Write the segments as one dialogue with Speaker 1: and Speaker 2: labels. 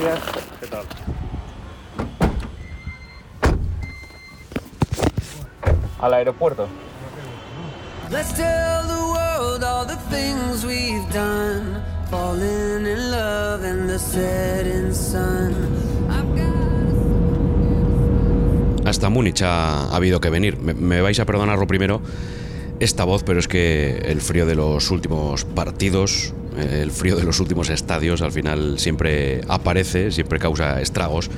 Speaker 1: Gracias.
Speaker 2: ¿Qué tal?
Speaker 1: Al aeropuerto.
Speaker 3: Let's tell the world all the things we've done. Falling in love in the setting sun. I've got
Speaker 4: Hasta Múnich ha, ha habido que venir. Me, me vais a perdonar lo primero esta voz, pero es que el frío de los últimos partidos, el frío de los últimos estadios, al final siempre aparece, siempre causa estragos.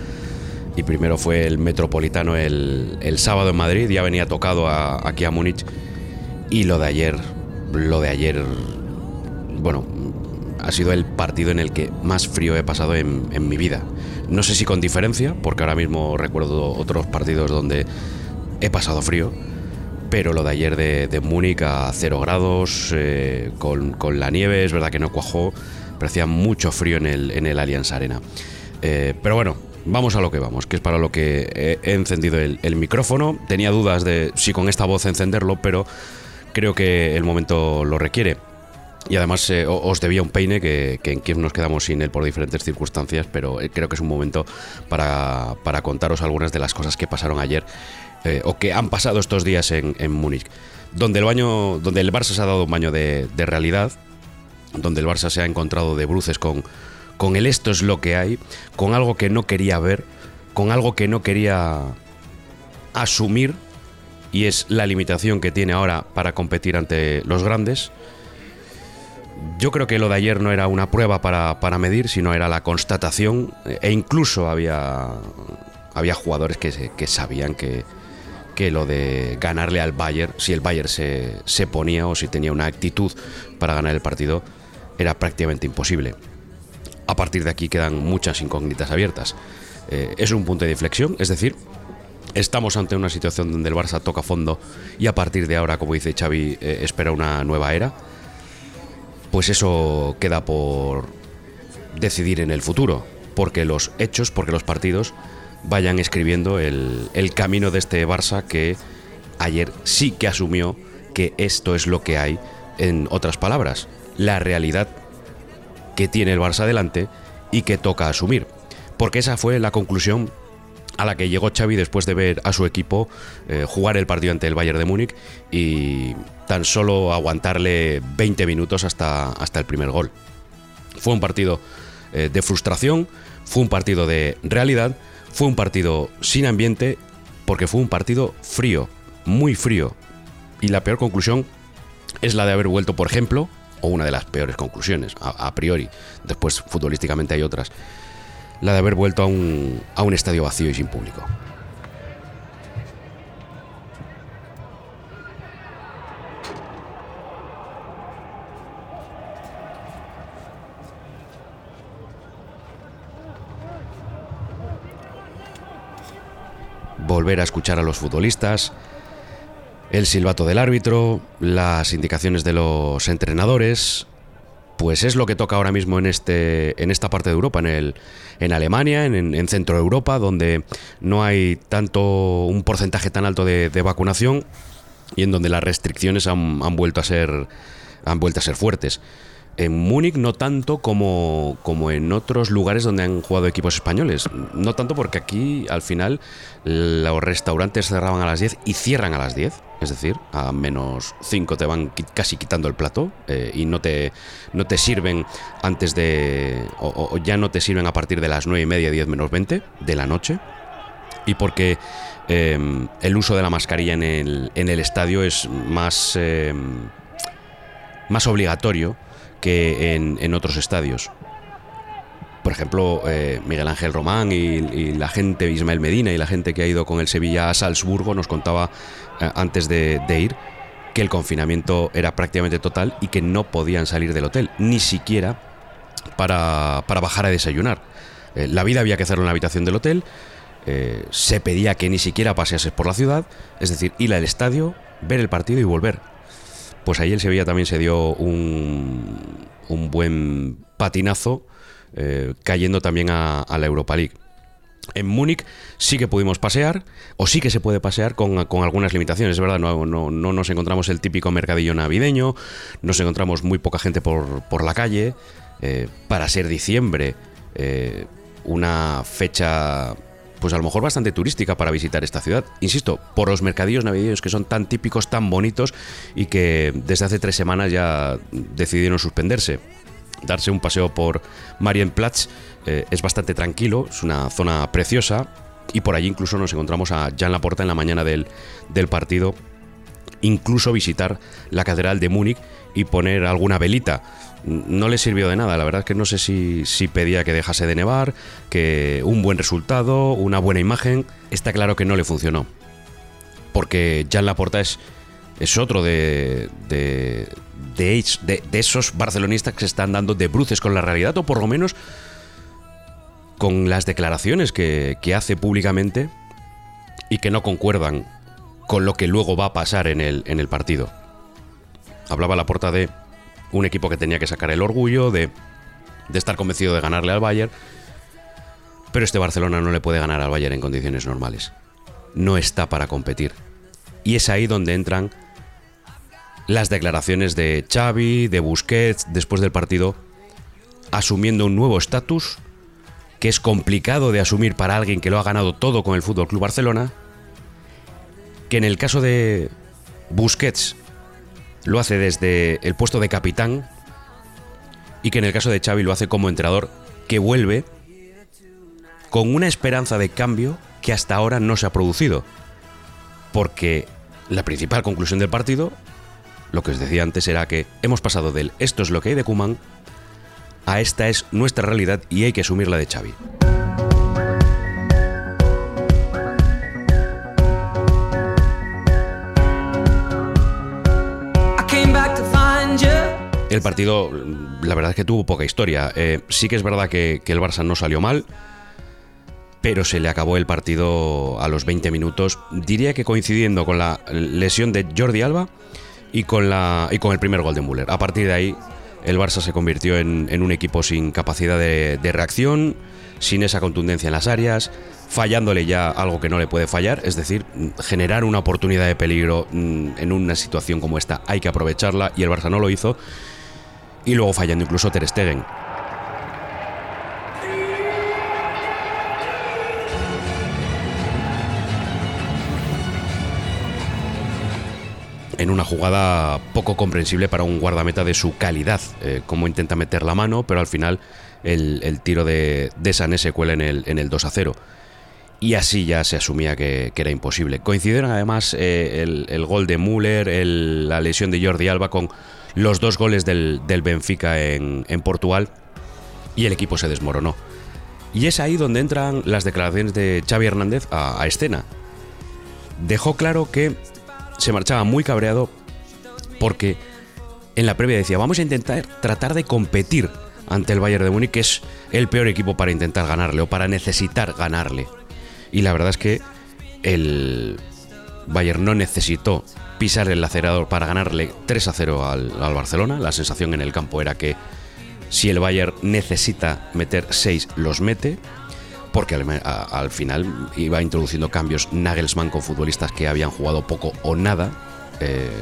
Speaker 4: Y primero fue el Metropolitano el, sábado en Madrid, ya venía tocado aquí a Múnich. Y lo de ayer, lo de ayer, bueno, ha sido el partido en el que más frío he pasado en mi vida. No sé si con diferencia, porque ahora mismo recuerdo otros partidos donde he pasado frío, pero lo de ayer de, Múnich a 0 grados, eh, con, con la nieve, es verdad que no cuajó, pero hacía mucho frío en el, en el Allianz Arena. Eh, pero bueno, vamos a lo que vamos, que es para lo que he, encendido el, micrófono. Tenía dudas de si con esta voz encenderlo, pero creo que el momento lo requiere. Y además eh, os debía un peine que, que en Kiev nos quedamos sin él por diferentes circunstancias, pero creo que es un momento para, para contaros algunas de las cosas que pasaron ayer eh, o que han pasado estos días en, en Múnich, donde el baño, donde el Barça se ha dado un baño de, de realidad, donde el Barça se ha encontrado de bruces con, con el esto es lo que hay, con algo que no quería ver, con algo que no quería asumir y es la limitación que tiene ahora para competir ante los grandes. Yo creo que lo de ayer no era una prueba para, para medir, sino era la constatación e incluso había, había jugadores que, que sabían que, que lo de ganarle al Bayern, si el Bayern se, se ponía o si tenía una actitud para ganar el partido, era prácticamente imposible. A partir de aquí quedan muchas incógnitas abiertas. Eh, es un punto de inflexión, es decir, estamos ante una situación donde el Barça toca fondo y a partir de ahora, como dice Xavi, eh, espera una nueva era. Pues eso queda por decidir en el futuro, porque los hechos, porque los partidos vayan escribiendo el, el camino de este Barça que ayer sí que asumió que esto es lo que hay, en otras palabras, la realidad que tiene el Barça delante y que toca asumir. Porque esa fue la conclusión a la que llegó Xavi después de ver a su equipo eh, jugar el partido ante el Bayern de Múnich y tan solo aguantarle 20 minutos hasta, hasta el primer gol. Fue un partido eh, de frustración, fue un partido de realidad, fue un partido sin ambiente, porque fue un partido frío, muy frío. Y la peor conclusión es la de haber vuelto, por ejemplo, o una de las peores conclusiones, a, priori. Después, futbolísticamente hay otras. La de haber vuelto a un, a un estadio vacío y sin público. Volver a escuchar a los futbolistas, el silbato del árbitro, las indicaciones de los entrenadores, pues es lo que toca ahora mismo en, este, en esta parte de Europa, en, el, en Alemania, en, en Centro Europa, donde no hay tanto un porcentaje tan alto de, de vacunación y en donde las restricciones han, han vuelto a ser han vuelto a ser fuertes. En Múnich no tanto como, como en otros lugares donde han jugado equipos españoles. No tanto porque aquí al final los restaurantes cerraban a las 10 y cierran a las 10. Es decir, a menos 5 te van casi quitando el plato eh, y no te, no te sirven antes de... O, ya no te sirven a partir de las 9 y media, 10 menos 20 de la noche. Y porque eh, el uso de la mascarilla en el, en el estadio es más... eh, más obligatorio que en, en otros estadios. Por ejemplo, eh, Miguel Ángel Román y, la gente, Ismael Medina y la gente que ha ido con el Sevilla a Salzburgo nos contaba eh, antes de, de ir que el confinamiento era prácticamente total y que no podían salir del hotel, ni siquiera para, para bajar a desayunar. Eh, la vida había que hacerlo en la habitación del hotel, se pedía que ni siquiera paseases por la ciudad, es decir, ir al estadio, ver el partido y volver. Pues ahí el Sevilla también se dio un, un buen patinazo, eh, cayendo también a, la Europa League. En Múnich sí que pudimos pasear, o sí que se puede pasear con, con algunas limitaciones, es verdad, no, no, no nos encontramos el típico mercadillo navideño, nos encontramos muy poca gente por, por la calle, eh, para ser diciembre, eh, una fecha pues a lo mejor bastante turística para visitar esta ciudad. Insisto, por los mercadillos navideños que son tan típicos, tan bonitos y que desde hace tres semanas ya decidieron suspenderse. Darse un paseo por Marienplatz eh, es bastante tranquilo, es una zona preciosa y por allí incluso nos encontramos a Jan Laporta en la mañana del, del partido incluso visitar la Catedral de Múnich y poner alguna velita. No le sirvió de nada, la verdad es que no sé si, si, pedía que dejase de nevar, que un buen resultado, una buena imagen, está claro que no le funcionó. Porque Jan Laporta es, es otro de, de, de, esos barcelonistas que se están dando de bruces con la realidad, o por lo menos con las declaraciones que, que hace públicamente y que no concuerdan con lo que luego va a pasar en el, en el partido. Hablaba la porta de un equipo que tenía que sacar el orgullo, de, estar convencido de ganarle al Bayern, pero este Barcelona no le puede ganar al Bayern en condiciones normales. No está para competir. Y es ahí donde entran las declaraciones de Xavi, de Busquets, después del partido, asumiendo un nuevo estatus que es complicado de asumir para alguien que lo ha ganado todo con el Fútbol Club Barcelona, que en el caso de Busquets lo hace desde el puesto de capitán y que en el caso de Xavi lo hace como entrenador que vuelve con una esperanza de cambio que hasta ahora no se ha producido. Porque la principal conclusión del partido, lo que os decía antes, era que hemos pasado del esto es lo que hay de Kuman a esta es nuestra realidad y hay que asumirla de Xavi. El partido, la verdad es que tuvo poca historia. Eh, sí que es verdad que, el Barça no salió mal, pero se le acabó el partido a los 20 minutos. Diría que coincidiendo con la lesión de Jordi Alba y con, la, y con el primer gol de Müller. A partir de ahí, el Barça se convirtió en, un equipo sin capacidad de, de reacción, sin esa contundencia en las áreas, fallándole ya algo que no le puede fallar, es decir, generar una oportunidad de peligro en una situación como esta hay que aprovecharla y el Barça no lo hizo y luego fallando incluso Ter Stegen. En una jugada poco comprensible para un guardameta de su calidad, eh, como intenta meter la mano, pero al final el, el tiro de, de, Sané se cuela en el, en el 2 a 0 y así ya se asumía que, era imposible. Coincidieron además eh, el, el, gol de Müller, la lesión de Jordi Alba con los dos goles del, del Benfica en, en, Portugal y el equipo se desmoronó. Y es ahí donde entran las declaraciones de Xavi Hernández a, a escena. Dejó claro que se marchaba muy cabreado porque en la previa decía, vamos a intentar tratar de competir ante el Bayern de Múnich, que es el peor equipo para intentar ganarle o para necesitar ganarle. Y la verdad es que el Bayern no necesitó pisar el acelerador para ganarle 3 a 0 al, Barcelona. La sensación en el campo era que si el Bayern necesita meter 6, los mete. Porque al, final iba introduciendo cambios Nagelsmann con futbolistas que habían jugado poco o nada. Eh,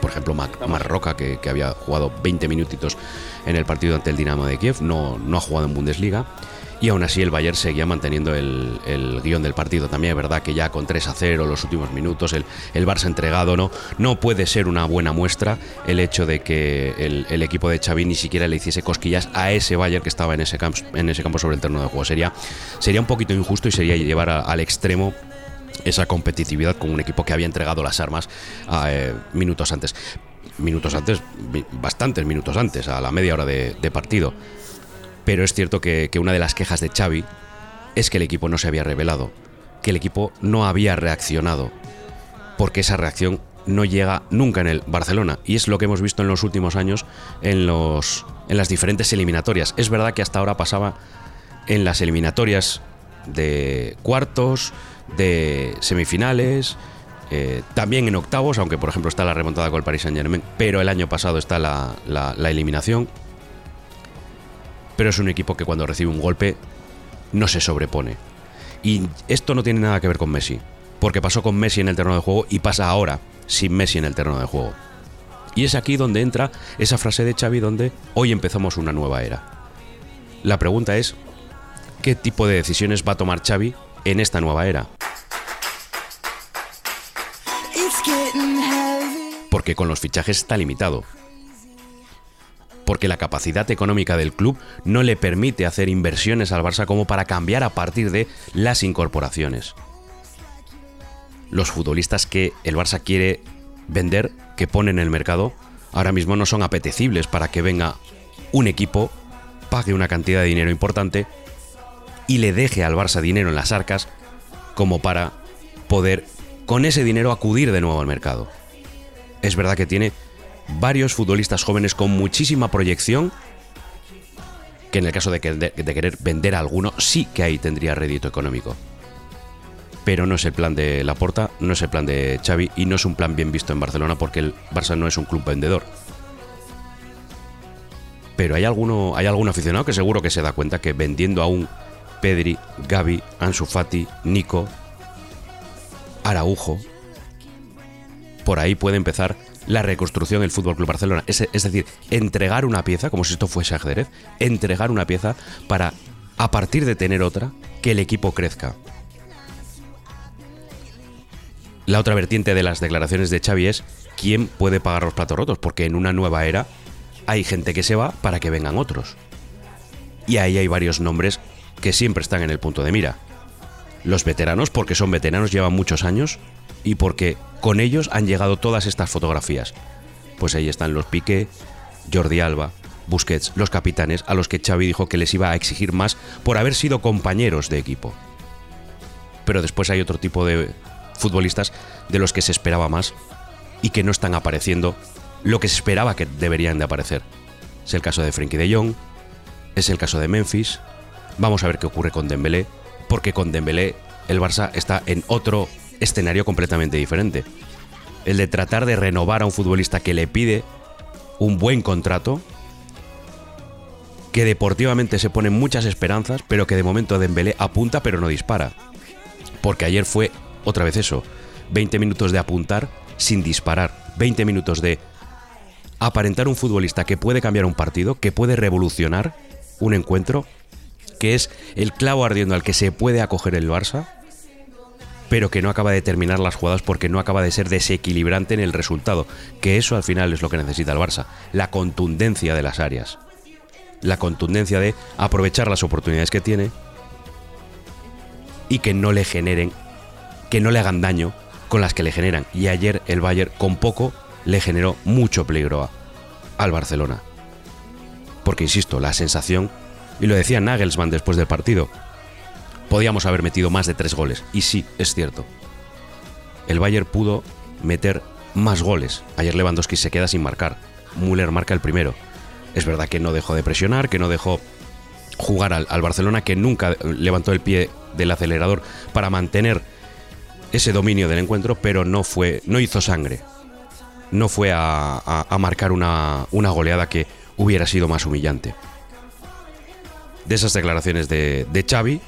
Speaker 4: por ejemplo, Marroca, que, que, había jugado 20 minutitos en el partido ante el Dinamo de Kiev, no, no ha jugado en Bundesliga y aún así el Bayern seguía manteniendo el, el, guion del partido. También es verdad que ya con 3 a 0 los últimos minutos, el, el Barça entregado, ¿no? no puede ser una buena muestra el hecho de que el, el, equipo de Xavi ni siquiera le hiciese cosquillas a ese Bayern que estaba en ese, en ese campo sobre el terreno de juego. Sería, sería un poquito injusto y sería llevar al extremo esa competitividad con un equipo que había entregado las armas eh, minutos antes. Minutos antes, bastantes minutos antes, a la media hora de partido. Pero es cierto que, una de las quejas de Xavi es que el equipo no se había revelado, que el equipo no había reaccionado, porque esa reacción no llega nunca en el Barcelona y es lo que hemos visto en los últimos años en, las diferentes eliminatorias. Es verdad que hasta ahora pasaba en las eliminatorias de cuartos, de semifinales, eh, también en octavos, aunque por ejemplo está la remontada con el Paris Saint Germain, pero el año pasado está la eliminación pero es un equipo que cuando recibe un golpe no se sobrepone. Y esto no tiene nada que ver con Messi, porque pasó con Messi en el terreno de juego y pasa ahora sin Messi en el terreno de juego. Y es aquí donde entra esa frase de Xavi donde hoy empezamos una nueva era. La pregunta es, qué tipo de decisiones va a tomar Xavi en esta nueva era. Porque con los fichajes está limitado. Porque la capacidad económica del club no le permite hacer inversiones al Barça como para cambiar a partir de las incorporaciones. Los futbolistas que el Barça quiere vender, que pone en el mercado, ahora mismo no son apetecibles para que venga un equipo, pague una cantidad de dinero importante y le deje al Barça dinero en las arcas como para poder con ese dinero acudir de nuevo al mercado. Es verdad que tiene varios futbolistas jóvenes con muchísima proyección, que en el caso de, querer vender a alguno, sí que ahí tendría rédito económico. Pero no es el plan de Laporta, no es el plan de Xavi y no es un plan bien visto en Barcelona porque el Barça no es un club vendedor. Pero hay alguno, hay algún aficionado que seguro que se da cuenta que vendiendo a un Pedri, Gaby, Ansu Fati, Nico, Araujo, por ahí puede empezar la reconstrucción del Fútbol Club Barcelona. Es, decir, entregar una pieza, como si esto fuese ajedrez, entregar una pieza para, a partir de tener otra, que el equipo crezca. La otra vertiente de las declaraciones de Xavi es quién puede pagar los platos rotos, porque en una nueva era hay gente que se va para que vengan otros. Y ahí hay varios nombres que siempre están en el punto de mira. Los veteranos, porque son veteranos, llevan muchos años y porque con ellos han llegado todas estas fotografías. Pues ahí están los Piqué, Jordi Alba, Busquets, los capitanes, a los que Xavi dijo que les iba a exigir más por haber sido compañeros de equipo. Pero después hay otro tipo de futbolistas de los que se esperaba más y que no están apareciendo lo que se esperaba que deberían de aparecer. Es el caso de Frenkie de Jong, es el caso de Memphis. Vamos a ver qué ocurre con Dembélé, porque con Dembélé el Barça está en otro escenario completamente diferente. El de tratar de renovar a un futbolista que le pide un buen contrato, que deportivamente se ponen muchas esperanzas, pero que de momento Dembélé apunta pero no dispara. Porque ayer fue otra vez eso, 20 minutos de apuntar sin disparar, 20 minutos de aparentar un futbolista que puede cambiar un partido, que puede revolucionar un encuentro, que es el clavo ardiendo al que se puede acoger el Barça, pero que no acaba de terminar las jugadas porque no acaba de ser desequilibrante en el resultado, que eso al final es lo que necesita el Barça, la contundencia de las áreas, la contundencia de aprovechar las oportunidades que tiene y que no le generen, que no le hagan daño con las que le generan. Y ayer el Bayern con poco le generó mucho peligro al Barcelona. Porque, insisto, la sensación, y lo decía Nagelsmann después del partido, podíamos haber metido más de tres goles. Y sí, es cierto. El Bayern pudo meter más goles. Ayer Lewandowski se queda sin marcar. Müller marca el primero. Es verdad que no dejó de presionar, que no dejó jugar al, Barcelona, que nunca levantó el pie del acelerador para mantener ese dominio del encuentro, pero no fue, no hizo sangre no fue a, marcar una, goleada que hubiera sido más humillante. De esas declaraciones de, de Xavi,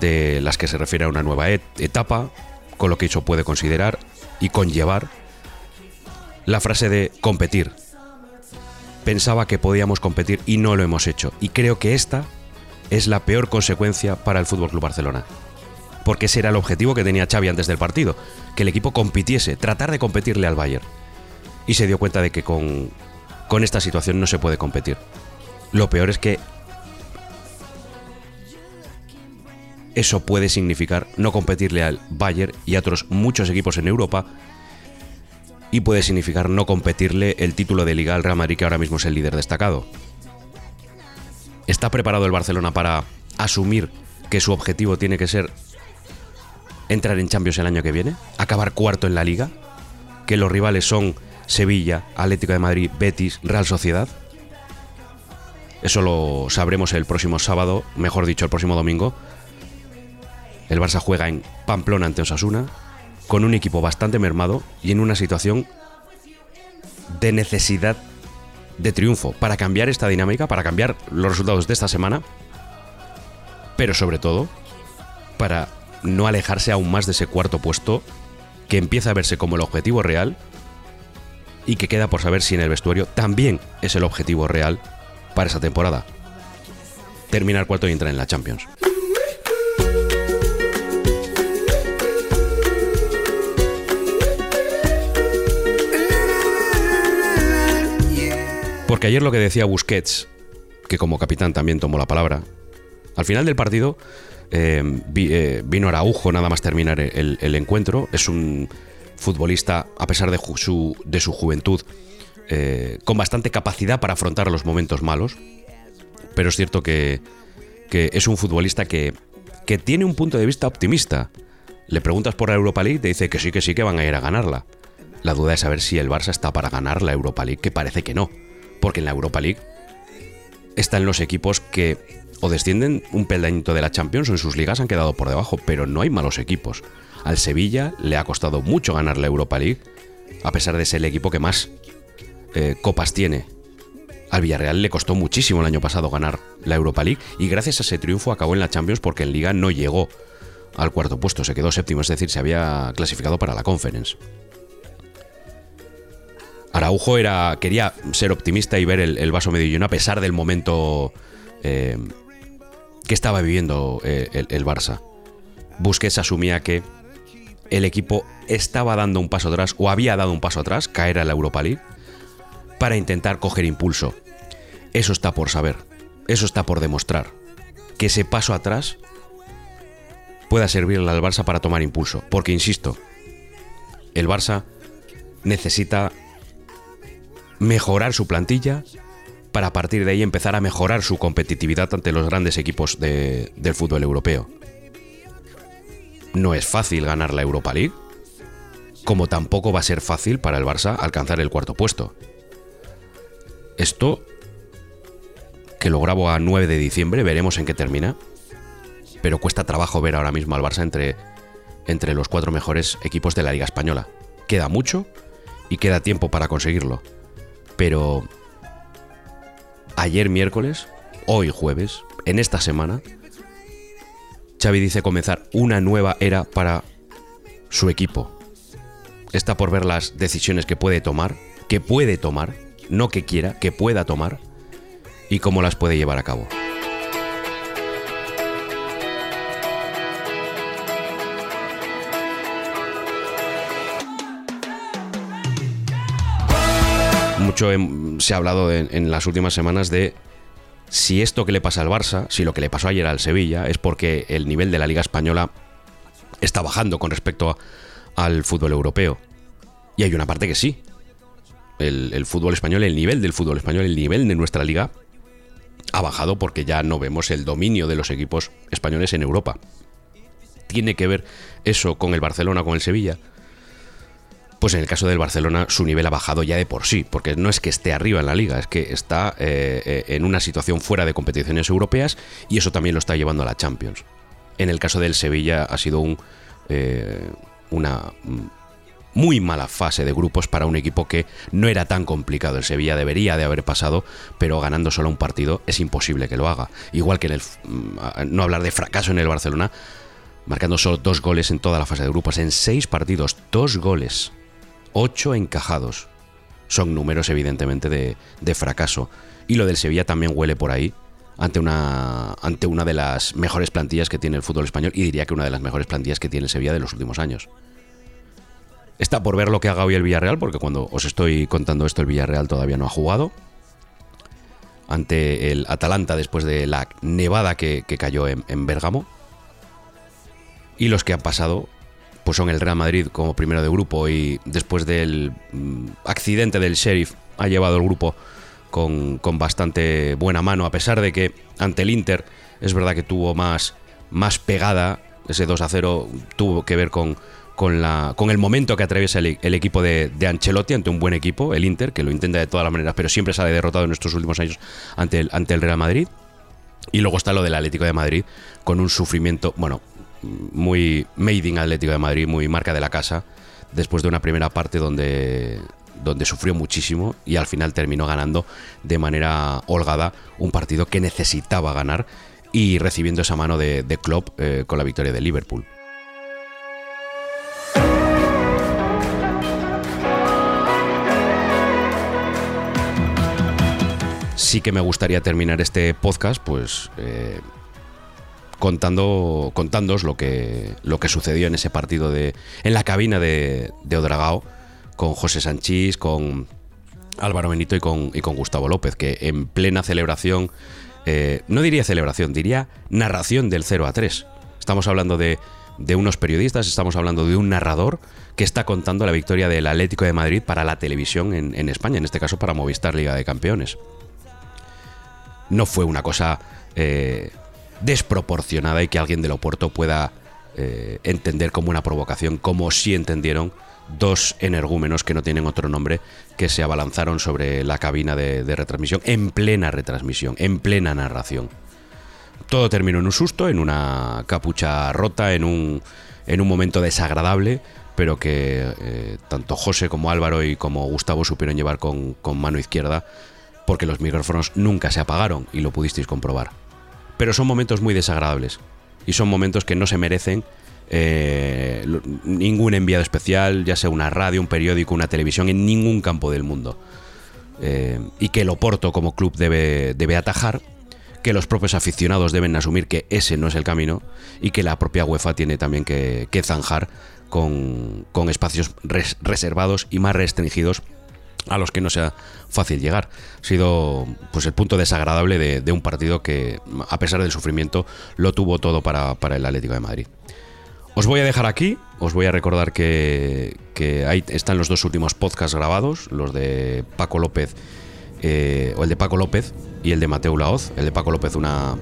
Speaker 4: de las que se refiere a una nueva etapa, con lo que eso puede considerar y conllevar, la frase de competir. Pensaba que podíamos competir y no lo hemos hecho. Y creo que esta es la peor consecuencia para el Fútbol Club Barcelona porque ese era el objetivo que tenía Xavi antes del partido, que el equipo compitiese, tratar de competirle al Bayern. Y se dio cuenta de que con, con esta situación no se puede competir. Lo peor es que eso puede significar no competirle al Bayern y a otros muchos equipos en Europa y puede significar no competirle el título de Liga al Real Madrid que ahora mismo es el líder destacado. ¿Está preparado el Barcelona para asumir que su objetivo tiene que ser entrar en Champions el año que viene, acabar cuarto en la liga, que los rivales son Sevilla, Atlético de Madrid, Betis, Real Sociedad. Eso lo sabremos el próximo sábado, mejor dicho, el próximo domingo. El Barça juega en Pamplona ante Osasuna, con un equipo bastante mermado y en una situación de necesidad de triunfo para cambiar esta dinámica, para cambiar los resultados de esta semana, pero sobre todo para no alejarse aún más de ese cuarto puesto que empieza a verse como el objetivo real y que queda por saber si en el vestuario también es el objetivo real para esa temporada. terminar cuarto y entrar en la Champions. Porque ayer lo que decía Busquets, que como capitán también tomó la palabra, al final del partido eh, eh, vino Araujo nada más terminar el, encuentro. Es un futbolista, a pesar de su, de su juventud, eh, con bastante capacidad para afrontar los momentos malos. Pero es cierto que, es un futbolista que, que tiene un punto de vista optimista. Le preguntas por la Europa League te dice que sí, que sí, que van a ir a ganarla. La duda es saber si el Barça está para ganar la Europa League, que parece que no. Porque en la Europa League están los equipos que o descienden un peldañito de la Champions o en sus ligas han quedado por debajo, pero no hay malos equipos. Al Sevilla le ha costado mucho ganar la Europa League, a pesar de ser el equipo que más eh, copas tiene. Al Villarreal le costó muchísimo el año pasado ganar la Europa League y gracias a ese triunfo acabó en la Champions porque en Liga no llegó al cuarto puesto, se quedó séptimo, es decir, se había clasificado para la Conference. Araujo era, quería ser optimista y ver el, vaso medio lleno a pesar del momento eh, que estaba viviendo eh, el, Barça. Busquets asumía que el equipo estaba dando un paso atrás o había dado un paso atrás, caer a la Europa League, para intentar coger impulso. Eso está por saber, eso está por demostrar. Que ese paso atrás pueda servirle al Barça para tomar impulso. Porque, insisto, el Barça necesita mejorar su plantilla, para a partir de ahí empezar a mejorar su competitividad ante los grandes equipos del fútbol europeo. No es fácil ganar la Europa League, como tampoco va a ser fácil para el Barça alcanzar el cuarto puesto. Esto, que lo grabo a 9 de diciembre, veremos en qué termina, pero cuesta trabajo ver ahora mismo al Barça entre, entre los cuatro mejores equipos de la Liga Española. Queda mucho y queda tiempo para conseguirlo, pero ayer miércoles, hoy jueves, en esta semana, Xavi dice comenzar una nueva era para su equipo. Está por ver las decisiones que puede tomar, que puede tomar, no que quiera, que pueda tomar, y cómo las puede llevar a cabo. Mucho se ha hablado en, las últimas semanas de si esto que le pasa al Barça, si lo que le pasó ayer al Sevilla, es porque el nivel de la Liga Española está bajando con respecto al fútbol europeo. Y hay una parte que sí. El, fútbol español, el nivel del fútbol español, el nivel de nuestra liga ha bajado porque ya no vemos el dominio de los equipos españoles en Europa. ¿Tiene que ver eso con el Barcelona, con el Sevilla? Pues en el caso del Barcelona su nivel ha bajado ya de por sí, porque no es que esté arriba en la liga, es que está eh, eh, en una situación fuera de competiciones europeas y eso también lo está llevando a la Champions. En el caso del Sevilla ha sido un, eh, una muy mala fase de grupos para un equipo que no era tan complicado. El Sevilla debería de haber pasado, pero ganando solo un partido es imposible que lo haga. Igual que en el, mm, no hablar de fracaso en el Barcelona, marcando solo dos goles en toda la fase de grupos, en seis partidos, dos goles 8 encajados. Son números evidentemente de, fracaso. Y lo del Sevilla también huele por ahí, ante una, ante una de las mejores plantillas que tiene el fútbol español y diría que una de las mejores plantillas que tiene el Sevilla de los últimos años. Está por ver lo que haga hoy el Villarreal, porque cuando os estoy contando esto el Villarreal todavía no ha jugado. Ante el Atalanta después de la nevada que, cayó en, en Bérgamo. Y los que han pasado pues son el Real Madrid como primero de grupo y después del mm, accidente del Sheriff ha llevado el grupo con, bastante buena mano, a pesar de que ante el Inter es verdad que tuvo más, más pegada, ese 2 a 0 tuvo que ver con, con, la, con el momento que atraviesa el, equipo de, de, Ancelotti ante un buen equipo, el Inter, que lo intenta de todas las maneras, pero siempre sale derrotado en estos últimos años ante el, ante el Real Madrid. Y luego está lo del Atlético de Madrid, con un sufrimiento, bueno, muy made in Atlético de Madrid, muy marca de la casa, después de una primera parte donde, donde sufrió muchísimo y al final terminó ganando de manera holgada un partido que necesitaba ganar y recibiendo esa mano de, de Klopp eh, con la victoria de Liverpool. sí que me gustaría terminar este podcast, pues eh, contando, contándoos lo que, lo que sucedió en ese partido de, en la cabina de, de Odragao con José Sanchís, con Álvaro Benito y con, y con Gustavo López, que en plena celebración, eh, no diría celebración, diría narración del 0 a 3. Estamos hablando de, de unos periodistas, estamos hablando de un narrador que está contando la victoria del Atlético de Madrid para la televisión en, en España, en este caso para Movistar Liga de Campeones. No fue una cosa eh, desproporcionada y que alguien del Oporto pueda eh, entender como una provocación, como sí entendieron dos energúmenos que no tienen otro nombre que se abalanzaron sobre la cabina de, retransmisión en plena retransmisión, en plena narración. Todo terminó en un susto, en una capucha rota, en un, en un momento desagradable, pero que eh, tanto José como Álvaro y como Gustavo supieron llevar con, con mano izquierda, porque los micrófonos nunca se apagaron y lo pudisteis comprobar. Pero son momentos muy desagradables y son momentos que no se merecen eh, ningún enviado especial, ya sea una radio, un periódico, una televisión, en ningún campo del mundo. Eh, y que el Oporto como club debe, debe atajar, que los propios aficionados deben asumir que ese no es el camino y que la propia UEFA tiene también que, zanjar con, con espacios res- reservados y más restringidos a los que no sea fácil llegar. Ha sido pues el punto desagradable de, un partido que, a pesar del sufrimiento, lo tuvo todo para, para el Atlético de Madrid. Os voy a dejar aquí, os voy a recordar que, que ahí están los dos últimos podcasts grabados, los de Paco López, eh, o el de Paco López y el de Mateo Laoz. El de Paco López, una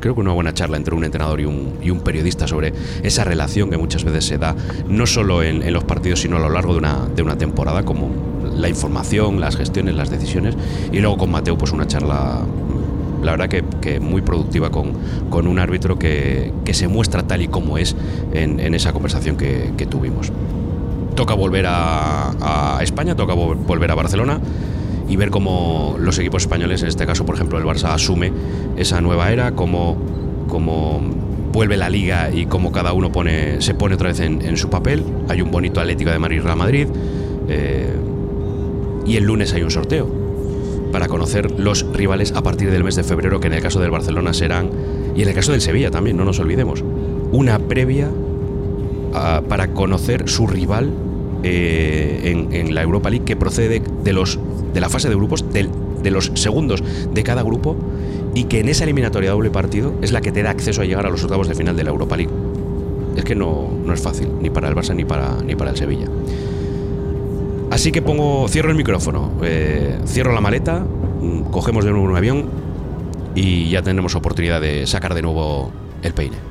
Speaker 4: creo que una buena charla entre un entrenador y un, y un periodista sobre esa relación que muchas veces se da, no solo en, en los partidos, sino a lo largo de una, de una temporada, como la información, las gestiones, las decisiones. Y luego con Mateo, pues una charla la verdad que, que muy productiva con, con un árbitro que, que se muestra tal y como es en, en esa conversación que, que tuvimos. Toca volver a, a España, toca vo- volver a Barcelona y ver cómo los equipos españoles, en este caso por ejemplo el Barça, asume esa nueva era, cómo, cómo vuelve la liga y cómo cada uno se pone otra vez en, su papel. Hay un bonito Atlético de Madrid Real Madrid eh, y el lunes hay un sorteo para conocer los rivales a partir del mes de febrero, que en el caso del Barcelona serán, y en el caso del Sevilla también, no nos olvidemos, una previa ah, para conocer su rival eh, en, en la Europa League que procede de, los, de la fase de grupos, del- de los segundos de cada grupo, y que en esa eliminatoria doble partido es la que te da acceso a llegar a los octavos de final de la Europa League. Es que no, no es fácil, ni para el Barça ni para, ni para el Sevilla. Así que pongo, cierro el micrófono, eh, cierro la maleta, mm, cogemos de nuevo un avión y ya tendremos oportunidad de sacar de nuevo el peine.